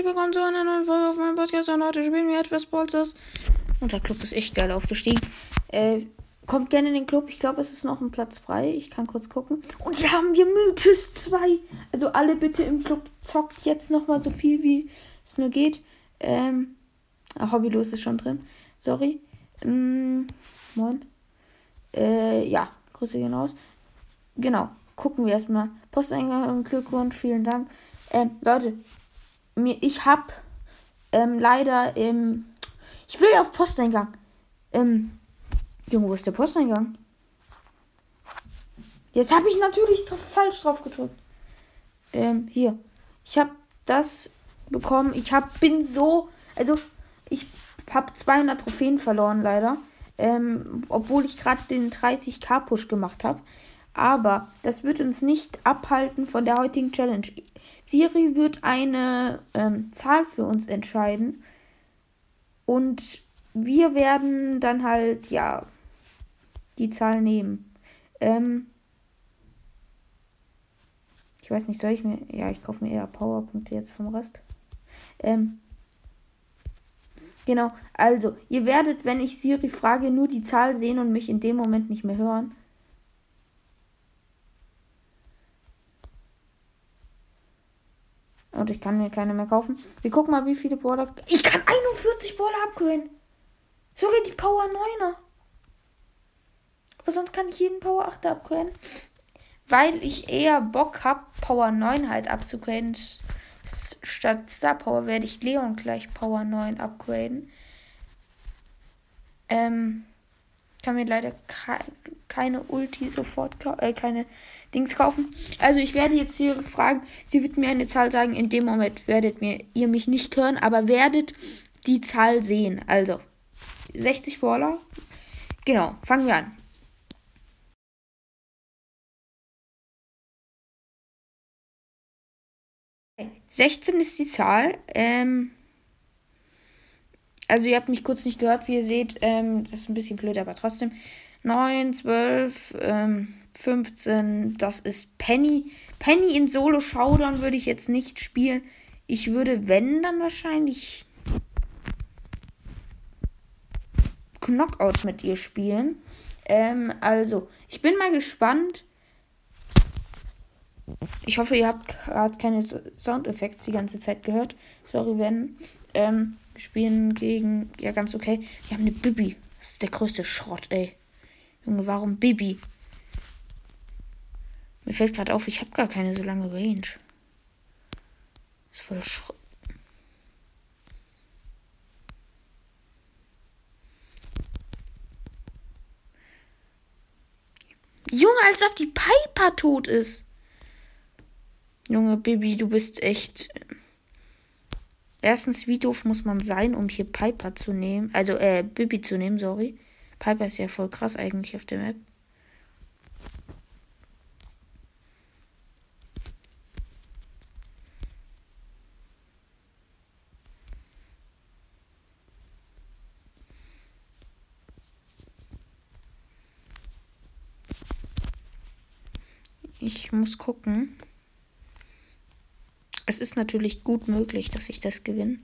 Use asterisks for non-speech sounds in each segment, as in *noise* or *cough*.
herzlich willkommen zu einer neuen Folge auf meinem Podcast. Und heute spielen wir etwas Bolzers. Unser Club ist echt geil aufgestiegen. Äh, kommt gerne in den Club. Ich glaube, es ist noch ein Platz frei. Ich kann kurz gucken. Und hier haben wir Mythos 2. Also alle bitte im Club zockt jetzt nochmal so viel, wie es nur geht. Ähm, Hobbylos ist schon drin. Sorry. Ähm, moin. Äh, ja, Grüße gehen raus. Genau. Gucken wir erstmal. Posteingang und Glückwunsch. Vielen Dank. Ähm, Leute, mir, ich hab ähm, leider ähm, ich will auf Posteingang. Ähm, Junge, wo ist der Posteingang? Jetzt habe ich natürlich falsch drauf gedrückt. Ähm, hier. Ich habe das bekommen. Ich hab, bin so, also ich habe 200 Trophäen verloren leider. Ähm, obwohl ich gerade den 30k Push gemacht habe. Aber das wird uns nicht abhalten von der heutigen Challenge. Siri wird eine ähm, Zahl für uns entscheiden. Und wir werden dann halt, ja, die Zahl nehmen. Ähm, ich weiß nicht, soll ich mir. Ja, ich kaufe mir eher Powerpunkte jetzt vom Rest. Ähm, genau, also, ihr werdet, wenn ich Siri frage, nur die Zahl sehen und mich in dem Moment nicht mehr hören. Und ich kann mir keine mehr kaufen. Wir gucken mal, wie viele Border. Ich kann 41 Border upgraden. Sogar die Power 9er. Aber sonst kann ich jeden Power 8 upgraden. Weil ich eher Bock habe, Power 9 halt abzugraden. Statt Star Power werde ich Leon gleich Power 9 upgraden. Ähm, kann mir leider ke keine Ulti sofort, äh, keine Dings kaufen. Also ich werde jetzt hier fragen, sie wird mir eine Zahl sagen. In dem Moment werdet mir, ihr mich nicht hören, aber werdet die Zahl sehen. Also 60 Baller. Genau, fangen wir an. Okay, 16 ist die Zahl. Ähm, also ihr habt mich kurz nicht gehört, wie ihr seht. Ähm, das ist ein bisschen blöd, aber trotzdem. 9, 12, ähm, 15, das ist Penny. Penny in Solo Showdown würde ich jetzt nicht spielen. Ich würde, wenn, dann wahrscheinlich Knockout mit ihr spielen. Ähm, also, ich bin mal gespannt. Ich hoffe, ihr habt gerade keine Soundeffekte die ganze Zeit gehört. Sorry, wenn. Ähm, wir spielen gegen. Ja, ganz okay. Wir haben eine Bibi. Das ist der größte Schrott, ey. Junge, warum Bibi? Mir fällt gerade auf, ich habe gar keine so lange Range. Ist voll Schrott. Junge, als ob die Piper tot ist. Junge, Bibi, du bist echt. Erstens, wie doof muss man sein, um hier Piper zu nehmen? Also, äh, Bibi zu nehmen, sorry. Piper ist ja voll krass eigentlich auf der Map. Ich muss gucken. Es ist natürlich gut möglich, dass ich das gewinne.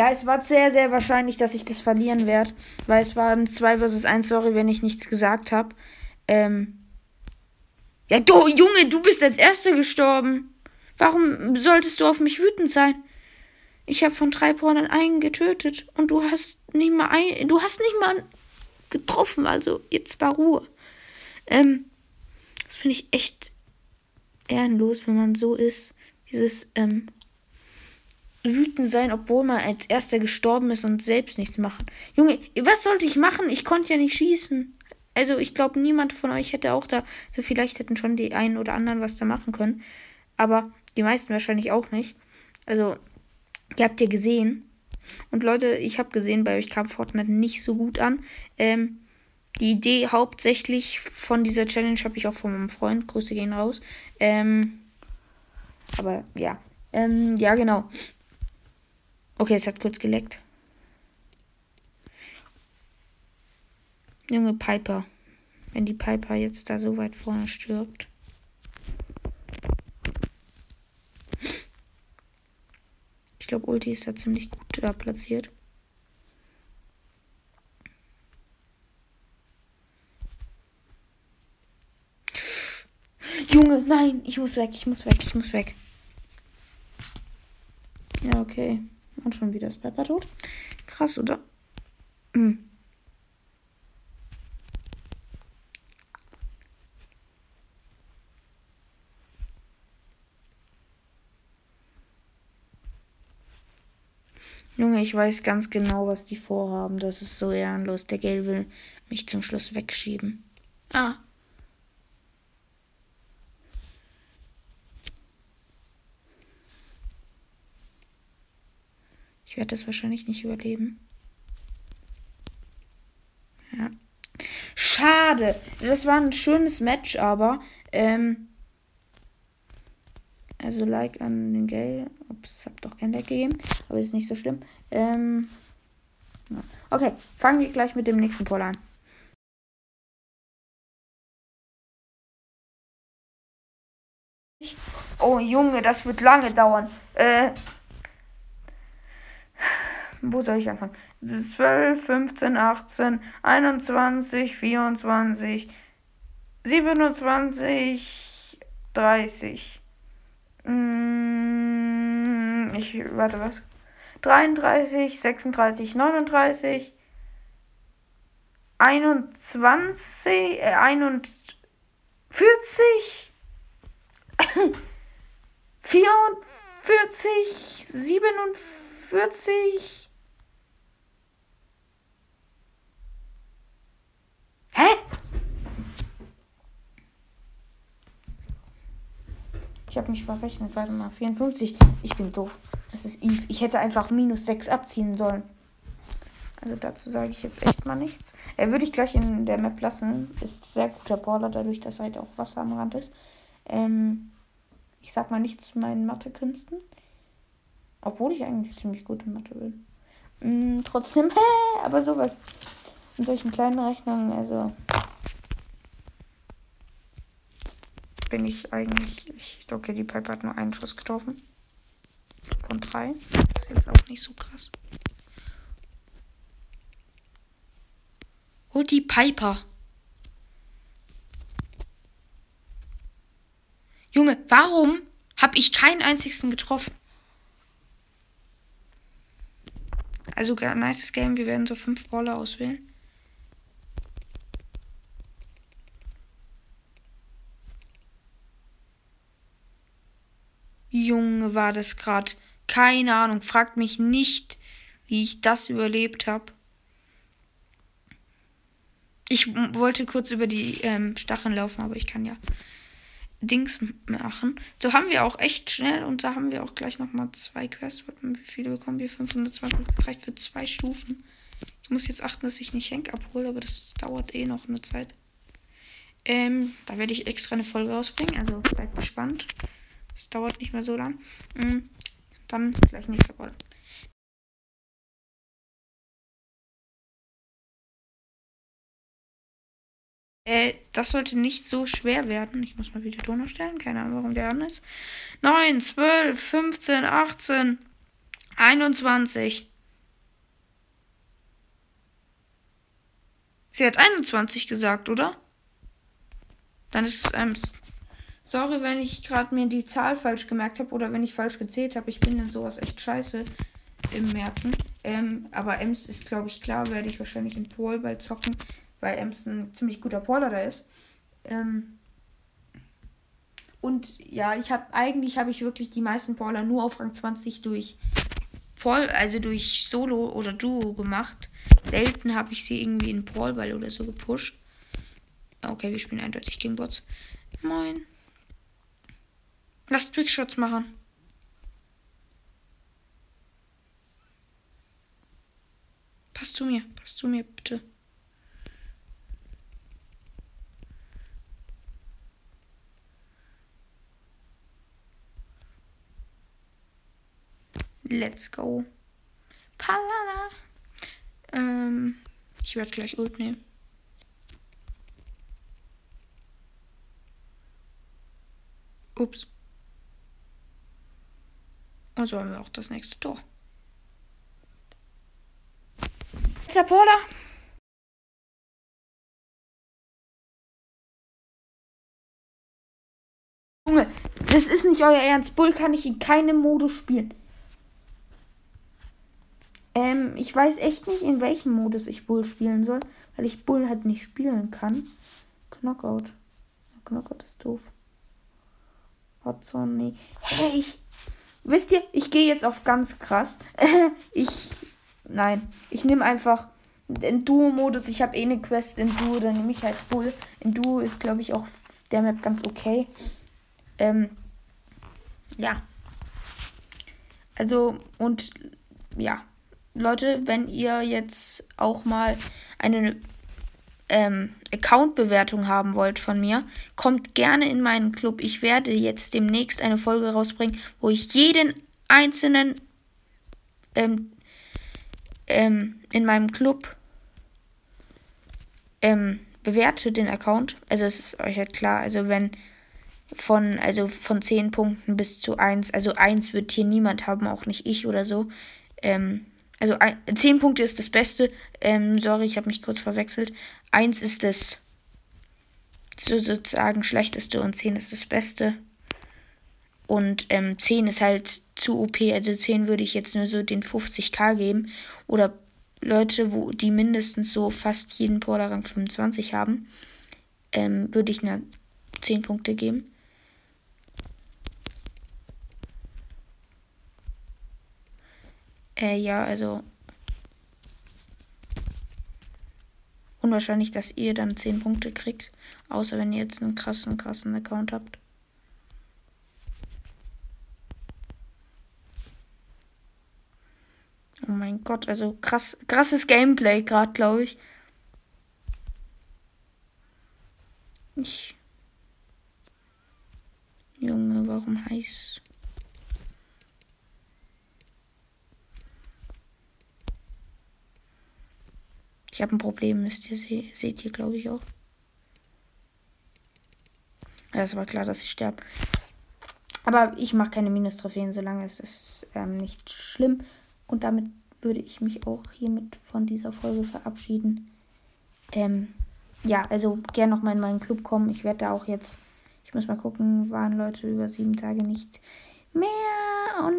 Ja, es war sehr, sehr wahrscheinlich, dass ich das verlieren werde. Weil es waren 2 versus 1. Sorry, wenn ich nichts gesagt habe. Ähm. Ja, du, Junge, du bist als Erster gestorben. Warum solltest du auf mich wütend sein? Ich habe von drei Pornern einen getötet und du hast nicht mal ein, du hast nicht mal getroffen, also jetzt war Ruhe. Ähm, das finde ich echt ehrenlos, wenn man so ist. Dieses, ähm, wütend sein, obwohl man als erster gestorben ist und selbst nichts machen. Junge, was sollte ich machen? Ich konnte ja nicht schießen. Also ich glaube, niemand von euch hätte auch da, so vielleicht hätten schon die einen oder anderen was da machen können. Aber die meisten wahrscheinlich auch nicht. Also, ihr habt ja gesehen. Und Leute, ich habe gesehen, bei euch kam Fortnite nicht so gut an. Ähm, die Idee hauptsächlich von dieser Challenge habe ich auch von meinem Freund, Grüße gehen raus, ähm, Aber ja. Ähm, ja, genau. Okay, es hat kurz geleckt. Junge Piper. Wenn die Piper jetzt da so weit vorne stirbt. Ich glaube, Ulti ist da ziemlich gut äh, platziert. Junge, nein, ich muss weg, ich muss weg, ich muss weg. Ja, okay. Und schon wieder ist Pepper tot. Krass, oder? Hm. Junge, ich weiß ganz genau, was die vorhaben. Das ist so ehrenlos. Der Gale will mich zum Schluss wegschieben. Ah. Werde das wahrscheinlich nicht überleben. Ja. Schade. Das war ein schönes Match, aber. Ähm, also Like an den Gale. Ups, hab doch kein Like gegeben. Aber ist nicht so schlimm. Ähm. Okay, fangen wir gleich mit dem nächsten Poll an. Oh Junge, das wird lange dauern. Äh, wo soll ich anfangen? 12, 15, 18, 21, 24, 27, 30. Mm, ich, warte, was? 33, 36, 39, 21, äh, 41, 44, 47. Hä? Ich habe mich verrechnet. Warte mal, 54. Ich bin doof. Das ist Eve. Ich hätte einfach minus 6 abziehen sollen. Also dazu sage ich jetzt echt mal nichts. Er würde ich gleich in der Map lassen. Ist sehr guter Brawler, dadurch, dass halt auch Wasser am Rand ist. Ähm, ich sag mal nichts zu meinen Mathekünsten. Obwohl ich eigentlich ziemlich gut in Mathe bin. Mm, trotzdem, *laughs* aber sowas. In solchen kleinen Rechnungen, also bin ich eigentlich. Ich, okay, die Piper hat nur einen Schuss getroffen. Von drei. Das ist jetzt auch nicht so krass. Holt die Piper. Junge, warum habe ich keinen einzigen getroffen? Also, nice Game. Wir werden so fünf Brawler auswählen. Junge, war das gerade. Keine Ahnung. Fragt mich nicht, wie ich das überlebt habe. Ich wollte kurz über die ähm, Stacheln laufen, aber ich kann ja Dings machen. So haben wir auch echt schnell und da haben wir auch gleich nochmal zwei Quests. Wie viele bekommen wir? 520. Das reicht für zwei Stufen. Ich muss jetzt achten, dass ich nicht Henk abhole, aber das dauert eh noch eine Zeit. Ähm, da werde ich extra eine Folge rausbringen, also seid gespannt. Es dauert nicht mehr so lang. Mhm. Dann gleich nächste Folge. Äh, das sollte nicht so schwer werden. Ich muss mal wieder Ton stellen. Keine Ahnung, warum der an ist. 9, 12, 15, 18, 21. Sie hat 21 gesagt, oder? Dann ist es Ems. Sorry, wenn ich gerade mir die Zahl falsch gemerkt habe oder wenn ich falsch gezählt habe. Ich bin in sowas echt scheiße im Merken. Ähm, aber Ems ist, glaube ich, klar, werde ich wahrscheinlich in Pol bald zocken, weil Ems ein ziemlich guter Poler da ist. Ähm, und ja, ich habe eigentlich habe ich wirklich die meisten Poler nur auf Rang 20 durch Paul, also durch Solo oder Duo gemacht. Selten habe ich sie irgendwie in Brawlball oder so gepusht. Okay, wir spielen eindeutig gegen Bots. Moin. Lass Trickshots machen. Pass zu mir, pass zu mir, bitte. let's go. Palala. Ähm, ich werde gleich Ult nehmen. Ups. Und so haben wir auch das nächste Tor. Zappola. Junge, das ist nicht euer Ernst. Bull kann ich in keinem Modus spielen. Ähm, ich weiß echt nicht, in welchem Modus ich Bull spielen soll, weil ich Bull halt nicht spielen kann. Knockout. Knockout ist doof. Hotzone, nee. Hä, ich. Wisst ihr, ich gehe jetzt auf ganz krass. *laughs* ich. Nein. Ich nehme einfach den Duo-Modus. Ich habe eh eine Quest in Duo, dann nehme ich halt Bull. In Duo ist, glaube ich, auch der Map ganz okay. Ähm. Ja. Also, und ja. Leute, wenn ihr jetzt auch mal eine ähm, Account-Bewertung haben wollt von mir, kommt gerne in meinen Club. Ich werde jetzt demnächst eine Folge rausbringen, wo ich jeden einzelnen ähm, ähm, in meinem Club ähm, bewerte den Account. Also es ist euch halt klar, also wenn von, also von 10 Punkten bis zu 1, also 1 wird hier niemand haben, auch nicht ich oder so. Ähm, also ein, 10 Punkte ist das Beste. Ähm, sorry, ich habe mich kurz verwechselt. 1 ist das sozusagen schlechteste und 10 ist das Beste. Und ähm, 10 ist halt zu OP. Also 10 würde ich jetzt nur so den 50k geben. Oder Leute, wo die mindestens so fast jeden Porterrang 25 haben, ähm, würde ich eine 10 Punkte geben. Äh, ja, also. Unwahrscheinlich, dass ihr dann 10 Punkte kriegt. Außer wenn ihr jetzt einen krassen, krassen Account habt. Oh mein Gott, also krass, krasses Gameplay gerade, glaube ich. Ich. Junge, warum heiß? Ich habe ein Problem, müsst ihr se seht ihr, glaube ich, auch. Ja, es war klar, dass ich sterbe. Aber ich mache keine Minus-Trophäen, solange es ist ähm, nicht schlimm. Und damit würde ich mich auch hiermit von dieser Folge verabschieden. Ähm, ja, also gerne nochmal in meinen Club kommen. Ich werde da auch jetzt, ich muss mal gucken, waren Leute über sieben Tage nicht mehr und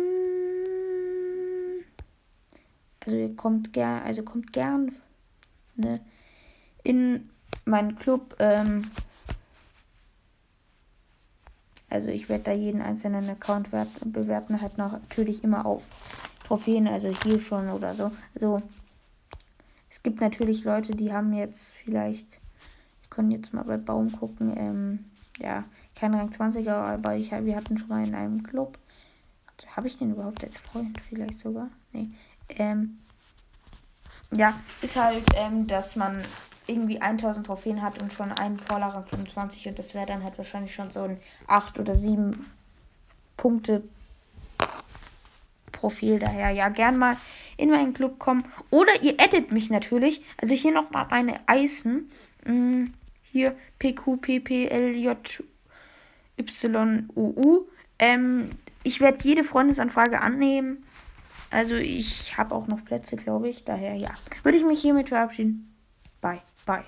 also ihr kommt gern, also kommt gern ne, in meinen Club. Ähm, also ich werde da jeden einzelnen Account bewerten, halt natürlich immer auf Trophäen, also hier schon oder so. Also es gibt natürlich Leute, die haben jetzt vielleicht, ich kann jetzt mal bei Baum gucken, ähm, ja, kein Rang 20er, aber ich, wir hatten schon mal in einem Club. Habe ich den überhaupt als Freund vielleicht sogar? Nee. Ähm, ja, ist halt, ähm, dass man irgendwie 1000 Trophäen hat und schon einen Vorlager 25 und das wäre dann halt wahrscheinlich schon so ein 8 oder 7 Punkte Profil. Daher ja gern mal in meinen Club kommen. Oder ihr edit mich natürlich. Also hier nochmal meine Eisen. Hm, hier PQPPLJYUU. Ähm, ich werde jede Freundesanfrage annehmen. Also ich habe auch noch Plätze, glaube ich. Daher ja. Würde ich mich hiermit verabschieden. Bye, bye.